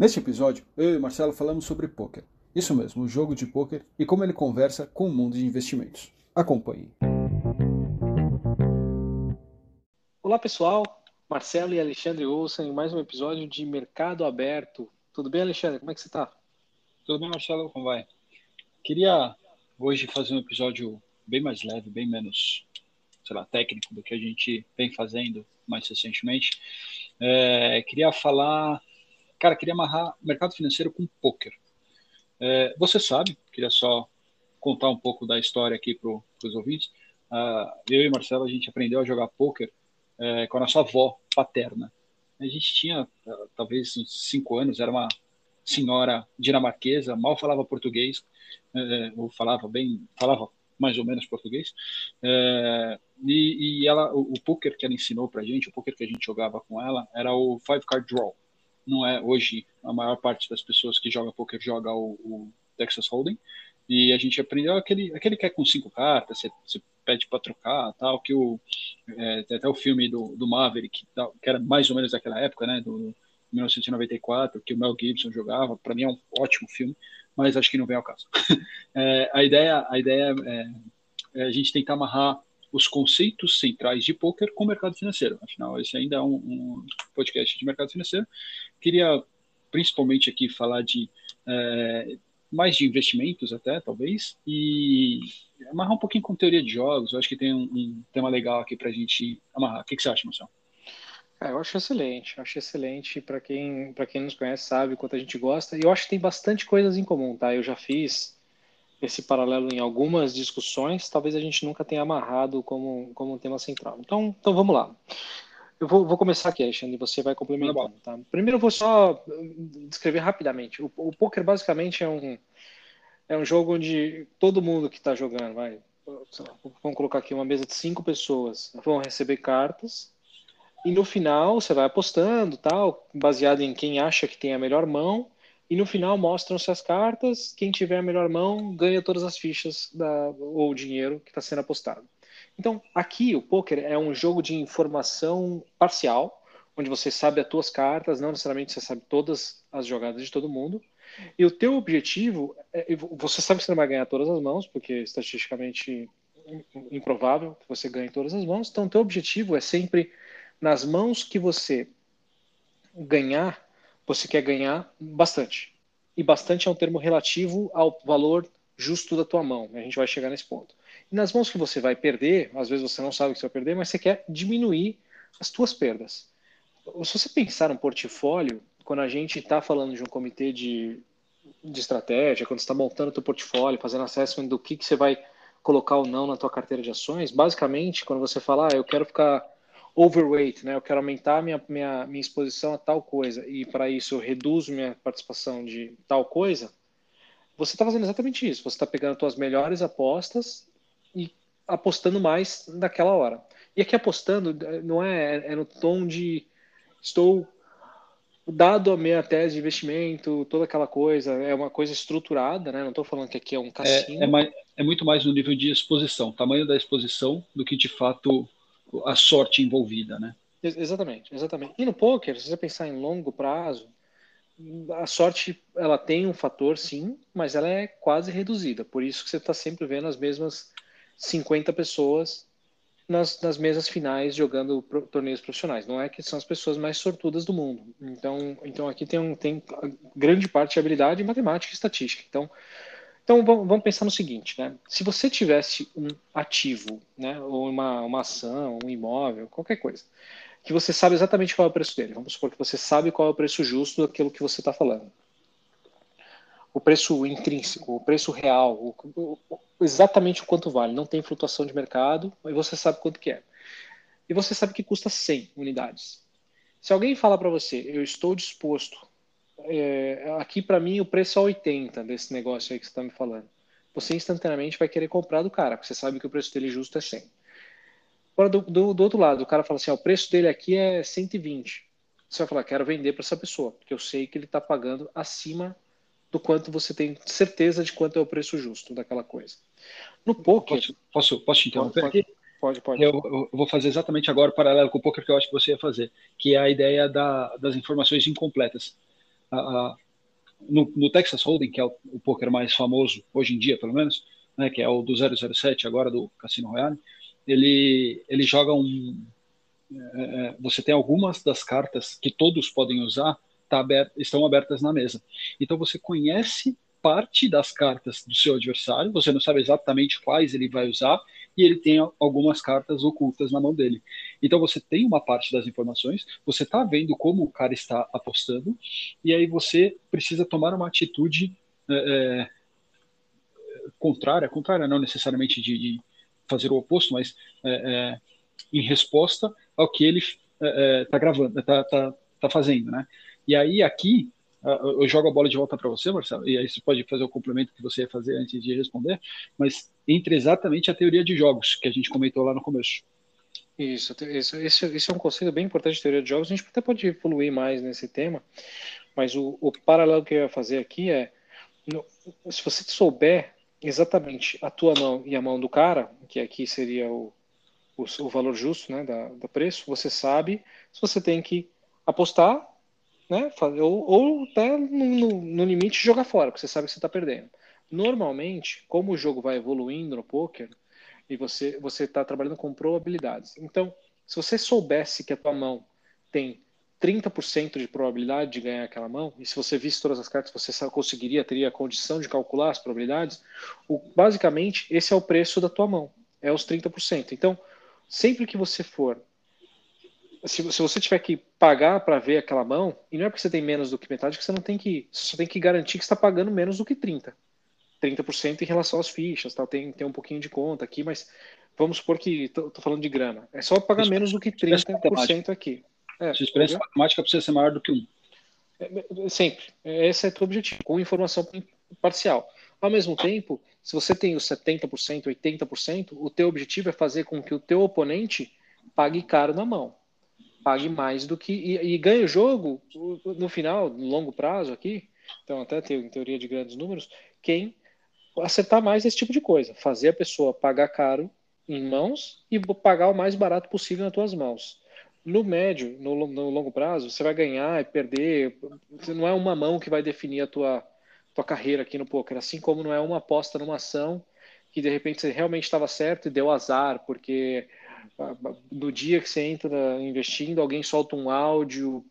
Neste episódio, eu e Marcelo falamos sobre poker. Isso mesmo, o jogo de poker e como ele conversa com o mundo de investimentos. Acompanhe. Olá pessoal, Marcelo e Alexandre Olsen em mais um episódio de Mercado Aberto. Tudo bem, Alexandre? Como é que você está? Tudo bem, Marcelo? Como vai? Queria hoje fazer um episódio bem mais leve, bem menos, sei lá, técnico do que a gente vem fazendo mais recentemente. É, queria falar cara, queria amarrar mercado financeiro com poker. É, você sabe, queria só contar um pouco da história aqui para os ouvintes. Uh, eu e Marcelo, a gente aprendeu a jogar poker é, com a nossa avó paterna. A gente tinha uh, talvez uns cinco anos, era uma senhora dinamarquesa, mal falava português, é, ou falava bem, falava mais ou menos português. É, e, e, ela, o, o poker que ela ensinou para a gente, o poker que a gente jogava com ela, era o five card draw não é hoje a maior parte das pessoas que joga poker joga o, o Texas Hold'em e a gente aprendeu aquele aquele que é com cinco cartas você, você pede para trocar tal que o é, tem até o filme do, do Maverick que era mais ou menos daquela época né do 1994 que o Mel Gibson jogava para mim é um ótimo filme mas acho que não vem ao caso é, a ideia a ideia é, é a gente tentar amarrar os conceitos centrais de poker com o mercado financeiro. Afinal, esse ainda é um, um podcast de mercado financeiro. Queria principalmente aqui falar de é, mais de investimentos até, talvez, e amarrar um pouquinho com teoria de jogos. Eu acho que tem um, um tema legal aqui para a gente amarrar. O que, que você acha, Marcelo? É, eu acho excelente, eu acho excelente para quem para quem nos conhece sabe quanto a gente gosta. E eu acho que tem bastante coisas em comum, tá? Eu já fiz esse paralelo em algumas discussões, talvez a gente nunca tenha amarrado como, como um tema central. Então, então vamos lá. Eu vou, vou começar aqui, Alexandre, e você vai complementando. Tá? Primeiro eu vou só descrever rapidamente. O, o poker basicamente é um, é um jogo onde todo mundo que está jogando, vai, vamos colocar aqui uma mesa de cinco pessoas, vão receber cartas e no final você vai apostando, tal, baseado em quem acha que tem a melhor mão e no final mostram-se as cartas. Quem tiver a melhor mão ganha todas as fichas da, ou o dinheiro que está sendo apostado. Então, aqui o poker é um jogo de informação parcial, onde você sabe as tuas cartas, não necessariamente você sabe todas as jogadas de todo mundo. E o teu objetivo, é, você sabe que você não vai ganhar todas as mãos, porque estatisticamente improvável que você ganhe todas as mãos. Então, o teu objetivo é sempre nas mãos que você ganhar, você quer ganhar bastante. E bastante é um termo relativo ao valor justo da tua mão. A gente vai chegar nesse ponto. Nas mãos que você vai perder, às vezes você não sabe que você vai perder, mas você quer diminuir as tuas perdas. Se você pensar um portfólio, quando a gente está falando de um comitê de, de estratégia, quando está montando o teu portfólio, fazendo assessment do que, que você vai colocar ou não na tua carteira de ações, basicamente, quando você fala, ah, eu quero ficar overweight, né? Eu quero aumentar minha, minha, minha exposição a tal coisa e para isso eu reduzo minha participação de tal coisa. Você está fazendo exatamente isso. Você está pegando as suas melhores apostas e apostando mais naquela hora. E aqui apostando não é, é no tom de estou dado a minha tese de investimento, toda aquela coisa, é uma coisa estruturada, né? Não estou falando que aqui é um cassino. É, é, mais, é muito mais no nível de exposição, tamanho da exposição, do que de fato a sorte envolvida, né? Exatamente, exatamente. E no poker, se você pensar em longo prazo, a sorte ela tem um fator sim, mas ela é quase reduzida. Por isso que você está sempre vendo as mesmas 50 pessoas nas, nas mesas finais jogando pro, torneios profissionais. Não é que são as pessoas mais sortudas do mundo. Então, então aqui tem, um, tem grande parte de habilidade matemática e estatística. Então, então vamos pensar no seguinte, né? Se você tivesse um ativo, né, ou uma, uma ação, um imóvel, qualquer coisa, que você sabe exatamente qual é o preço dele. Vamos supor que você sabe qual é o preço justo daquilo que você está falando. O preço intrínseco, o preço real, o, exatamente o quanto vale. Não tem flutuação de mercado e você sabe quanto que é. E você sabe que custa 100 unidades. Se alguém falar para você, eu estou disposto é, aqui para mim o preço é 80 desse negócio aí que você está me falando. Você instantaneamente vai querer comprar do cara, porque você sabe que o preço dele justo é 100. Agora, do, do, do outro lado, o cara fala assim: ó, o preço dele aqui é 120. Você vai falar: quero vender para essa pessoa, porque eu sei que ele está pagando acima do quanto você tem certeza de quanto é o preço justo daquela coisa. No poker. Posso, posso, posso te interromper pode, aqui? Pode, pode. Eu, eu, vou fazer exatamente agora o paralelo com o poker que eu acho que você ia fazer, que é a ideia da, das informações incompletas. a, a, no, no, Texas Hold'em, que é o, o poker mais famoso hoje em dia, pelo menos, né, que é o do 007 agora do Cassino Royale, ele, ele joga um. É, é, você tem algumas das cartas que todos podem usar tá estão abertas na mesa. Então você conhece parte das cartas do seu adversário, você não sabe exatamente quais ele vai usar, e ele tem algumas cartas ocultas na mão dele. Então você tem uma parte das informações, você está vendo como o cara está apostando, e aí você precisa tomar uma atitude é, é, contrária, contrária não necessariamente de, de fazer o oposto, mas é, é em resposta ao que ele está é, é, gravando, está tá, tá fazendo, né? E aí aqui eu jogo a bola de volta para você, Marcelo, e aí você pode fazer o complemento que você ia fazer antes de responder, mas entre exatamente a teoria de jogos que a gente comentou lá no começo. Isso, isso esse, é um conceito bem importante de teoria de jogos. A gente até pode evoluir mais nesse tema, mas o, o paralelo que eu ia fazer aqui é: no, se você souber exatamente a tua mão e a mão do cara, que aqui seria o, o, o valor justo né, da, do preço, você sabe se você tem que apostar né? Ou, ou até no, no, limite jogar fora, porque você sabe que você está perdendo. Normalmente, como o jogo vai evoluindo no poker e você você está trabalhando com probabilidades. Então, se você soubesse que a tua mão tem 30% de probabilidade de ganhar aquela mão, e se você visse todas as cartas, você conseguiria, teria a condição de calcular as probabilidades, o, basicamente, esse é o preço da tua mão, é os 30%. Então, sempre que você for se, se você tiver que pagar para ver aquela mão, e não é porque você tem menos do que metade que você não tem que. Você só tem que garantir que está pagando menos do que 30%. 30% em relação às fichas, tal. Tem, tem um pouquinho de conta aqui, mas vamos supor que estou falando de grana. É só pagar isso, menos do que 30% aqui. É, Se experiência matemática precisa ser maior do que um. É, é, sempre. Esse é o objetivo, com informação parcial. Ao mesmo tempo, se você tem os 70%, 80%, o teu objetivo é fazer com que o teu oponente pague caro na mão pague mais do que. E, e ganhe o jogo no final, no longo prazo aqui. Então, até tem em teoria de grandes números, quem acertar mais esse tipo de coisa. Fazer a pessoa pagar caro em mãos e pagar o mais barato possível nas tuas mãos. No médio, no, no longo prazo, você vai ganhar e perder. Não é uma mão que vai definir a tua, tua carreira aqui no poker, assim como não é uma aposta numa ação que de repente você realmente estava certo e deu azar, porque no dia que você entra investindo, alguém solta um áudio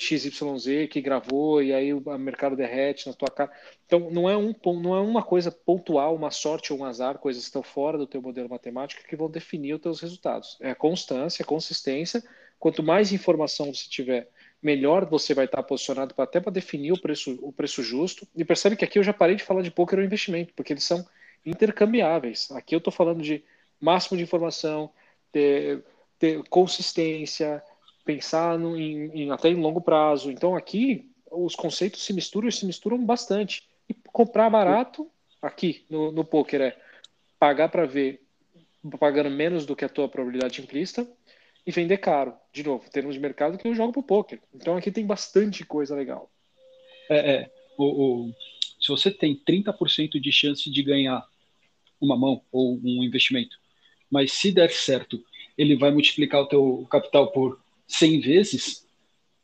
XYZ que gravou e aí o mercado derrete na tua cara. Então não é um não é uma coisa pontual, uma sorte ou um azar, coisas que estão fora do teu modelo matemático que vão definir os teus resultados. É a constância, a consistência. Quanto mais informação você tiver, melhor você vai estar posicionado para até para definir o preço o preço justo. E percebe que aqui eu já parei de falar de poker ou investimento, porque eles são intercambiáveis. Aqui eu estou falando de máximo de informação, ter, ter consistência, pensar no, em, em, até em longo prazo. Então aqui os conceitos se misturam e se misturam bastante. E comprar barato aqui no, no poker é pagar para ver pagando menos do que a tua probabilidade implícita e vender caro, de novo, termos de mercado que eu jogo pro poker. Então aqui tem bastante coisa legal. É, é o, o, se você tem 30% de chance de ganhar uma mão ou um investimento mas se der certo, ele vai multiplicar o teu capital por 100 vezes,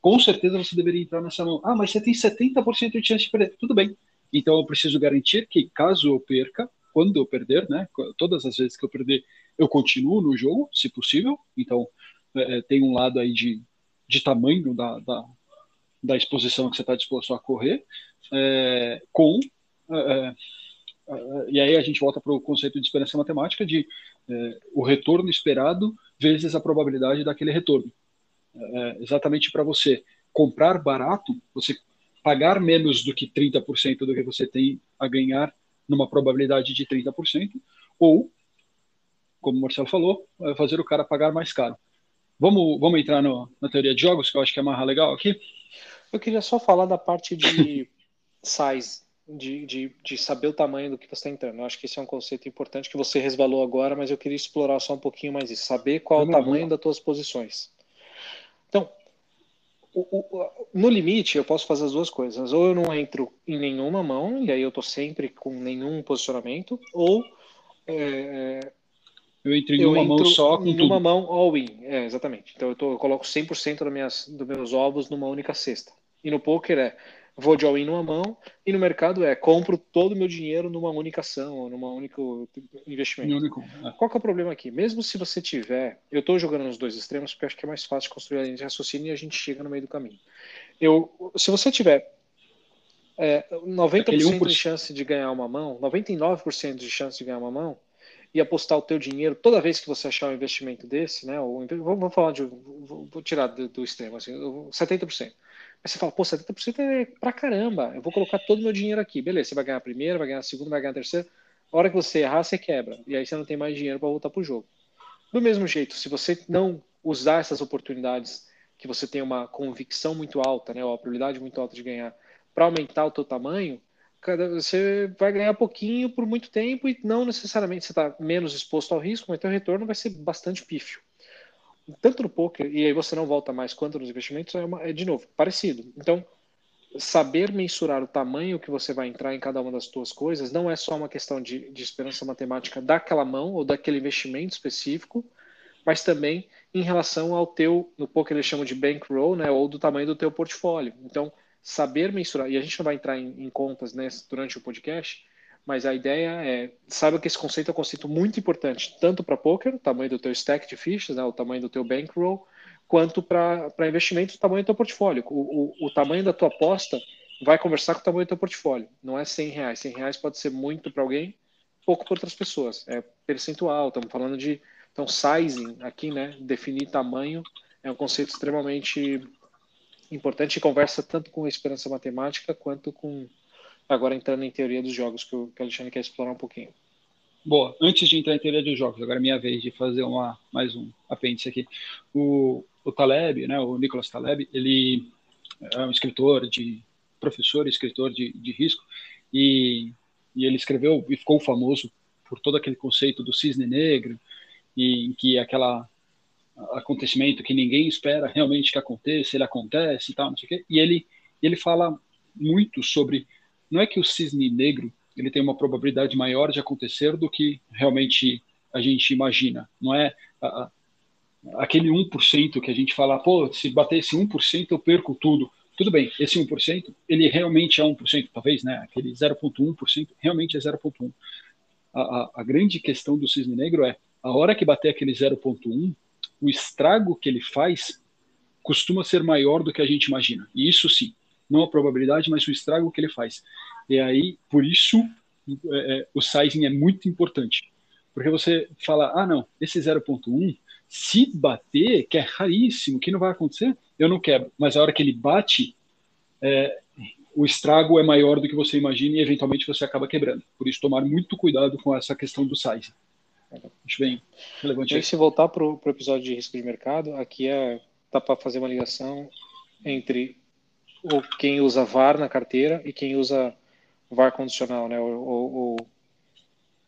com certeza você deveria entrar nessa mão. Ah, mas você tem 70% de chance de perder. Tudo bem. Então eu preciso garantir que caso eu perca, quando eu perder, né, todas as vezes que eu perder, eu continuo no jogo, se possível. Então é, é tem um lado aí de, de tamanho da, da, da exposição que você está disposto a correr, é, com é, é e aí a gente volta para o conceito de esperança matemática de é, o retorno esperado vezes a probabilidade daquele retorno. É, exatamente para você comprar barato, você pagar menos do que 30% do que você tem a ganhar numa probabilidade de 30%, ou, como o Marcelo falou, é fazer o cara pagar mais caro. Vamos, vamos entrar no, na teoria de jogos, que eu acho que é mais legal aqui? Eu queria só falar da parte de size de, de, de saber o tamanho do que você está entrando. Eu acho que esse é um conceito importante que você resvalou agora, mas eu queria explorar só um pouquinho mais isso. Saber qual é o tamanho das tuas posições. Então, o, o, no limite, eu posso fazer as duas coisas. Ou eu não entro em nenhuma mão, e aí eu estou sempre com nenhum posicionamento, ou é, eu entro em eu uma entro mão só com em tudo. uma mão all-in. É, exatamente. Então eu, tô, eu coloco 100% das minhas, dos meus ovos numa única cesta. E no poker é vou de all-in numa mão, e no mercado é compro todo o meu dinheiro numa única ação, ou numa único investimento. Único, é. Qual que é o problema aqui? Mesmo se você tiver, eu estou jogando nos dois extremos porque acho que é mais fácil construir a linha de raciocínio e a gente chega no meio do caminho. Eu, se você tiver é, 90% de chance de ganhar uma mão, 99% de chance de ganhar uma mão, e apostar o teu dinheiro toda vez que você achar um investimento desse, né? Ou, vamos falar de. Vou, vou tirar do, do, extremo, assim, 70%. Aí você fala, pô, 70% é pra caramba, eu vou colocar todo o meu dinheiro aqui. Beleza, você vai ganhar a primeira, vai ganhar a segunda, vai ganhar a terceira. A hora que você errar, você quebra. E aí você não tem mais dinheiro para voltar pro jogo. Do mesmo jeito, se você não usar essas oportunidades que você tem uma convicção muito alta, né, ou a probabilidade muito alta de ganhar, para aumentar o teu tamanho, você vai ganhar pouquinho por muito tempo e não necessariamente você está menos exposto ao risco, mas teu retorno vai ser bastante pífio. Tanto no poker, e aí você não volta mais quanto nos investimentos, é, uma, é de novo, parecido. Então, saber mensurar o tamanho que você vai entrar em cada uma das suas coisas não é só uma questão de, de esperança matemática daquela mão ou daquele investimento específico, mas também em relação ao teu, no poker eles chamam de bankroll, né, ou do tamanho do teu portfólio. Então, saber mensurar, e a gente não vai entrar em, em contas né, durante o podcast, mas a ideia é, saiba que esse conceito é um conceito muito importante, tanto para poker, o tamanho do teu stack de fichas, né, o tamanho do teu bankroll, quanto para investimento, o tamanho do teu portfólio. O, o, o, tamanho da tua aposta vai conversar com o tamanho do teu portfólio. Não é 100 reais. 100 reais pode ser muito para alguém, pouco para outras pessoas. É percentual, estamos falando de... Então, sizing aqui, né, definir tamanho, é um conceito extremamente importante e conversa tanto com a esperança matemática quanto com agora entrando em teoria dos jogos que o, Alexandre quer explorar um pouquinho. Boa, antes de entrar em teoria dos jogos, agora é minha vez de fazer uma, mais um apêndice aqui. O, o Taleb, né, o Nicolas Taleb, ele é um escritor de professor, escritor de, de risco, e, e ele escreveu e ficou famoso por todo aquele conceito do cisne negro, e em que aquela acontecimento que ninguém espera realmente que aconteça, ele acontece e tal, não sei o quê. E ele, ele fala muito sobre, não é que o cisne negro ele tem uma probabilidade maior de acontecer do que realmente a gente imagina. Não é a, a, aquele 1% que a gente fala, pô, se bater esse 1% eu perco tudo. Tudo bem, esse 1%, ele realmente é 1%, talvez, né? Aquele 0,1% realmente é 0,1%. A, a, a grande questão do cisne negro é, a hora que bater aquele 0,1%, o estrago que ele faz costuma ser maior do que a gente imagina. E isso sim, não a probabilidade, mas o estrago que ele faz. E aí, por isso, é, é o sizing é muito importante. Porque você fala, ah, não, esse 0.1, se bater, que é raríssimo, que não vai acontecer, eu não quebro. Mas a hora que ele bate, é, o estrago é maior do que você imagina e eventualmente você acaba quebrando. Por isso, tomar muito cuidado com essa questão do sizing. Acho bem relevante. E se voltar para o episódio de risco de mercado, aqui é dá para fazer uma ligação entre o quem usa VAR na carteira e quem usa VAR condicional, né? O,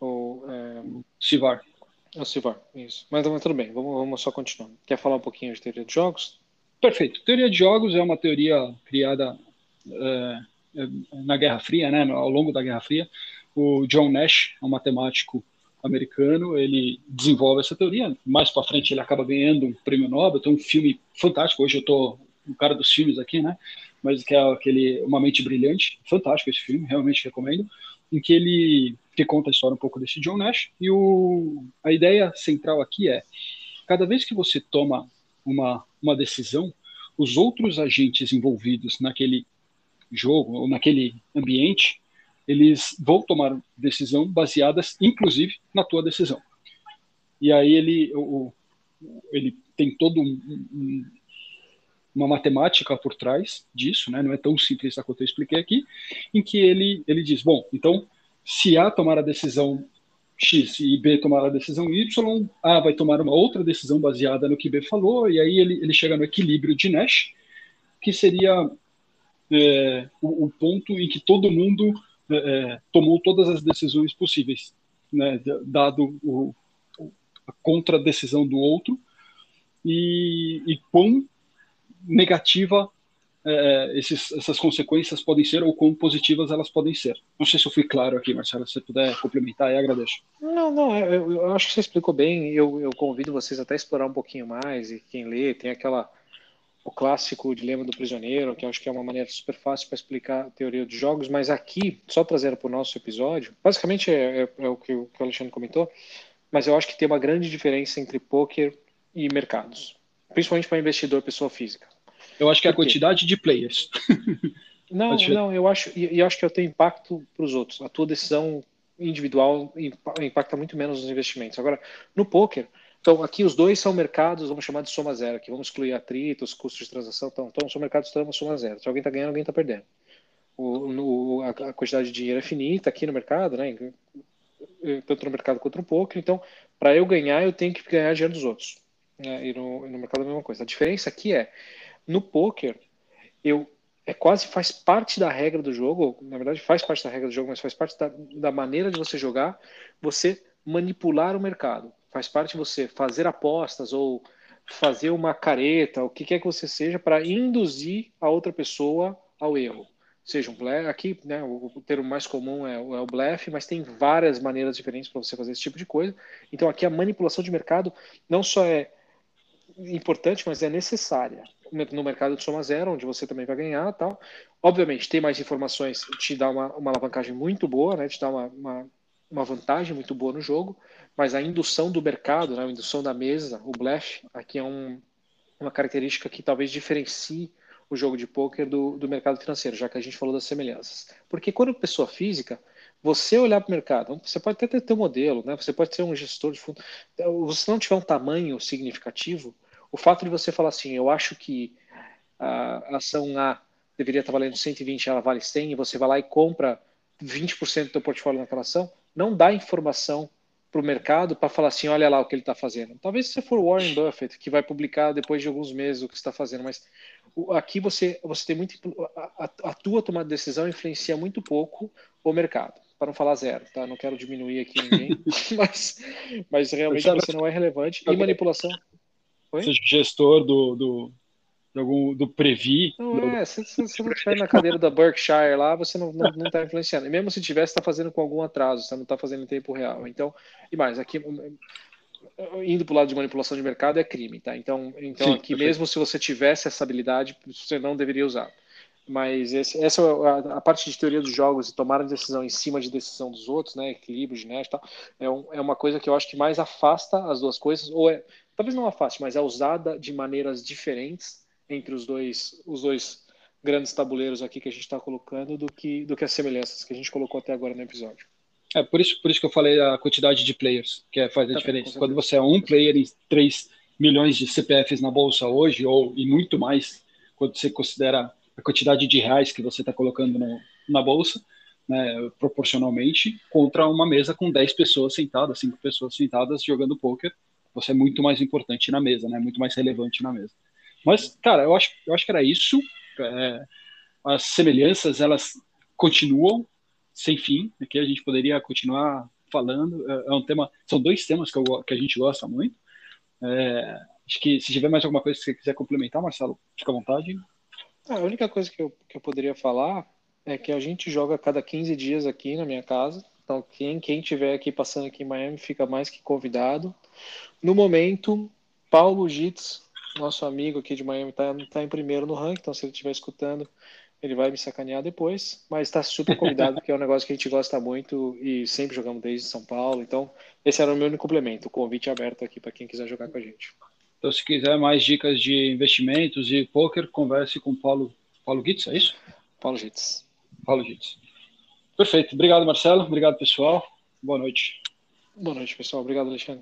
o, o, é... CIVAR. O CIVAR, isso. Mas, mas tudo bem, vamos, vamos só continuar. Quer falar um pouquinho de teoria de jogos? Perfeito. Teoria de jogos é uma teoria criada é, na Guerra Fria, né? Ao longo da Guerra Fria. O John Nash, um matemático americano, ele desenvolve essa teoria. Mais para frente ele acaba ganhando um prêmio Nobel. Tem um filme fantástico. Hoje eu tô o cara dos filmes aqui, né? Mas que é aquele Uma Mente Brilhante, fantástico esse filme, realmente recomendo, em que ele que conta a história um pouco desse John Nash. E o, a ideia central aqui é: cada vez que você toma uma, uma decisão, os outros agentes envolvidos naquele jogo ou naquele ambiente eles vão tomar decisão baseadas, inclusive, na tua decisão. E aí ele, o, ele tem todo um, um, uma matemática por trás disso, né? não é tão simples quanto eu expliquei aqui, em que ele, ele diz, bom, então, se A tomar a decisão X e B tomar a decisão Y, A vai tomar uma outra decisão baseada no que B falou, e aí ele, ele chega no equilíbrio de Nash, que seria é, o, o ponto em que todo mundo é, é, tomou todas as decisões possíveis, né, dado o, a contradecisão do outro, e, e quão negativa é, esses, essas consequências podem ser ou quão positivas elas podem ser. Não sei se eu fui claro aqui, Marcelo, se você puder complementar, eu agradeço. Não, não, eu, eu acho que você explicou bem, eu, eu convido vocês até a explorar um pouquinho mais, e quem lê tem aquela o clássico dilema do prisioneiro, que acho que é uma maneira super fácil para explicar a teoria de jogos, mas aqui, só trazendo para o nosso episódio, basicamente é, é, é o, que, o Alexandre comentou, mas eu acho que tem uma grande diferença entre poker e mercados, principalmente para investidor pessoa física. Eu acho que é a quantidade de players. Não, não, eu acho, e eu acho que eu tenho impacto para os outros. A tua decisão individual impacta muito menos nos investimentos. Agora, no poker, então, aqui os dois são mercados, vamos chamar de soma zero, aqui vamos excluir atritos, custos de transação, então, então são mercados que soma zero. Se alguém está ganhando, alguém está perdendo. O, no, a, quantidade de dinheiro é finita aqui no mercado, né? Tanto no mercado quanto no poker. Então, para eu ganhar, eu tenho que ganhar dinheiro dos outros. Né? E no, no mercado é a mesma coisa. A diferença aqui é, no poker, eu é quase faz parte da regra do jogo, na verdade faz parte da regra do jogo, mas faz parte da, da maneira de você jogar, você manipular o mercado faz parte de você fazer apostas ou fazer uma careta, o que quer que você seja, para induzir a outra pessoa ao erro. Seja um blefe, aqui né, o termo mais comum é, é o blefe, mas tem várias maneiras diferentes para você fazer esse tipo de coisa. Então aqui a manipulação de mercado não só é importante, mas é necessária no mercado de soma zero, onde você também vai ganhar tal. Obviamente, ter mais informações te dá uma, uma alavancagem muito boa, né? te dá uma, uma, uma vantagem muito boa no jogo, mas a indução do mercado, né, a indução da mesa, o blefe, aqui é um, uma característica que talvez diferencie o jogo de pôquer do, do mercado financeiro, já que a gente falou das semelhanças. Porque quando pessoa física, você olhar para o mercado, você pode até ter um modelo, né? você pode ser um gestor de fundo, você não tiver um tamanho significativo, o fato de você falar assim, eu acho que a ação A deveria estar valendo 120, ela vale 100, e você vai lá e compra 20% do seu portfólio naquela ação, não dá informação para o mercado para falar assim, olha lá o que ele está fazendo. Talvez se for Warren Buffett, que vai publicar depois de alguns meses o que está fazendo, mas aqui você, você tem muito. A, a, tua tomada de decisão influencia muito pouco o mercado, para não falar zero, tá? Não quero diminuir aqui ninguém, mas, mas realmente você não é relevante. E manipulação. Oi? Seja gestor do, do, algum, do Previ. Não do... é, se, se, você não estiver na cadeira da Berkshire lá, você não está não, não tá influenciando. E mesmo se tivesse, está fazendo com algum atraso, você não está fazendo em tempo real. Então, e mais, aqui indo para o lado de manipulação de mercado é crime, tá? Então, então Sim, aqui perfeito. mesmo se você tivesse essa habilidade, você não deveria usar. Mas esse, essa é a, a, parte de teoria dos jogos e tomar a decisão em cima de decisão dos outros, né? Equilíbrio, genética, tal, é, um, é uma coisa que eu acho que mais afasta as duas coisas, ou é talvez não afaste, mas é usada de maneiras diferentes entre os dois, os dois grandes tabuleiros aqui que a gente está colocando do que, do que as semelhanças que a gente colocou até agora no episódio. É por isso, por isso que eu falei a quantidade de players, que é, faz a tá diferença. Quando você é um player em 3 milhões de CPFs na bolsa hoje, ou e muito mais, quando você considera a quantidade de reais que você está colocando no, na bolsa, né, proporcionalmente, contra uma mesa com 10 pessoas sentadas, 5 pessoas sentadas jogando poker, você é muito mais importante na mesa, né, muito mais relevante na mesa. Mas, cara, eu acho, eu acho que era isso. É, as semelhanças, elas continuam sem fim. Aqui a gente poderia continuar falando. É, é um tema, são dois temas que, eu, que a gente gosta muito. É, acho que se tiver mais alguma coisa que você quiser complementar, Marcelo, fica à vontade. Ah, a única coisa que eu, que eu poderia falar é que a gente joga a cada 15 dias aqui na minha casa. Então, quem, quem tiver aqui passando aqui em Miami fica mais que convidado. No momento, Paulo Gitz nosso amigo aqui de Miami está tá em primeiro no ranking, então se ele estiver escutando, ele vai me sacanear depois, mas está super convidado, porque é um negócio que a gente gosta muito e sempre jogamos desde São Paulo. Então, esse era o meu único complemento, o convite aberto aqui para quem quiser jogar com a gente. Então, se quiser mais dicas de investimentos e poker, converse com Paulo, Paulo Gitz, é isso? Paulo Gitz. Paulo Gitz. Perfeito. Obrigado, Marcelo. Obrigado, pessoal. Boa noite. Boa noite, pessoal. Obrigado, Alexandre.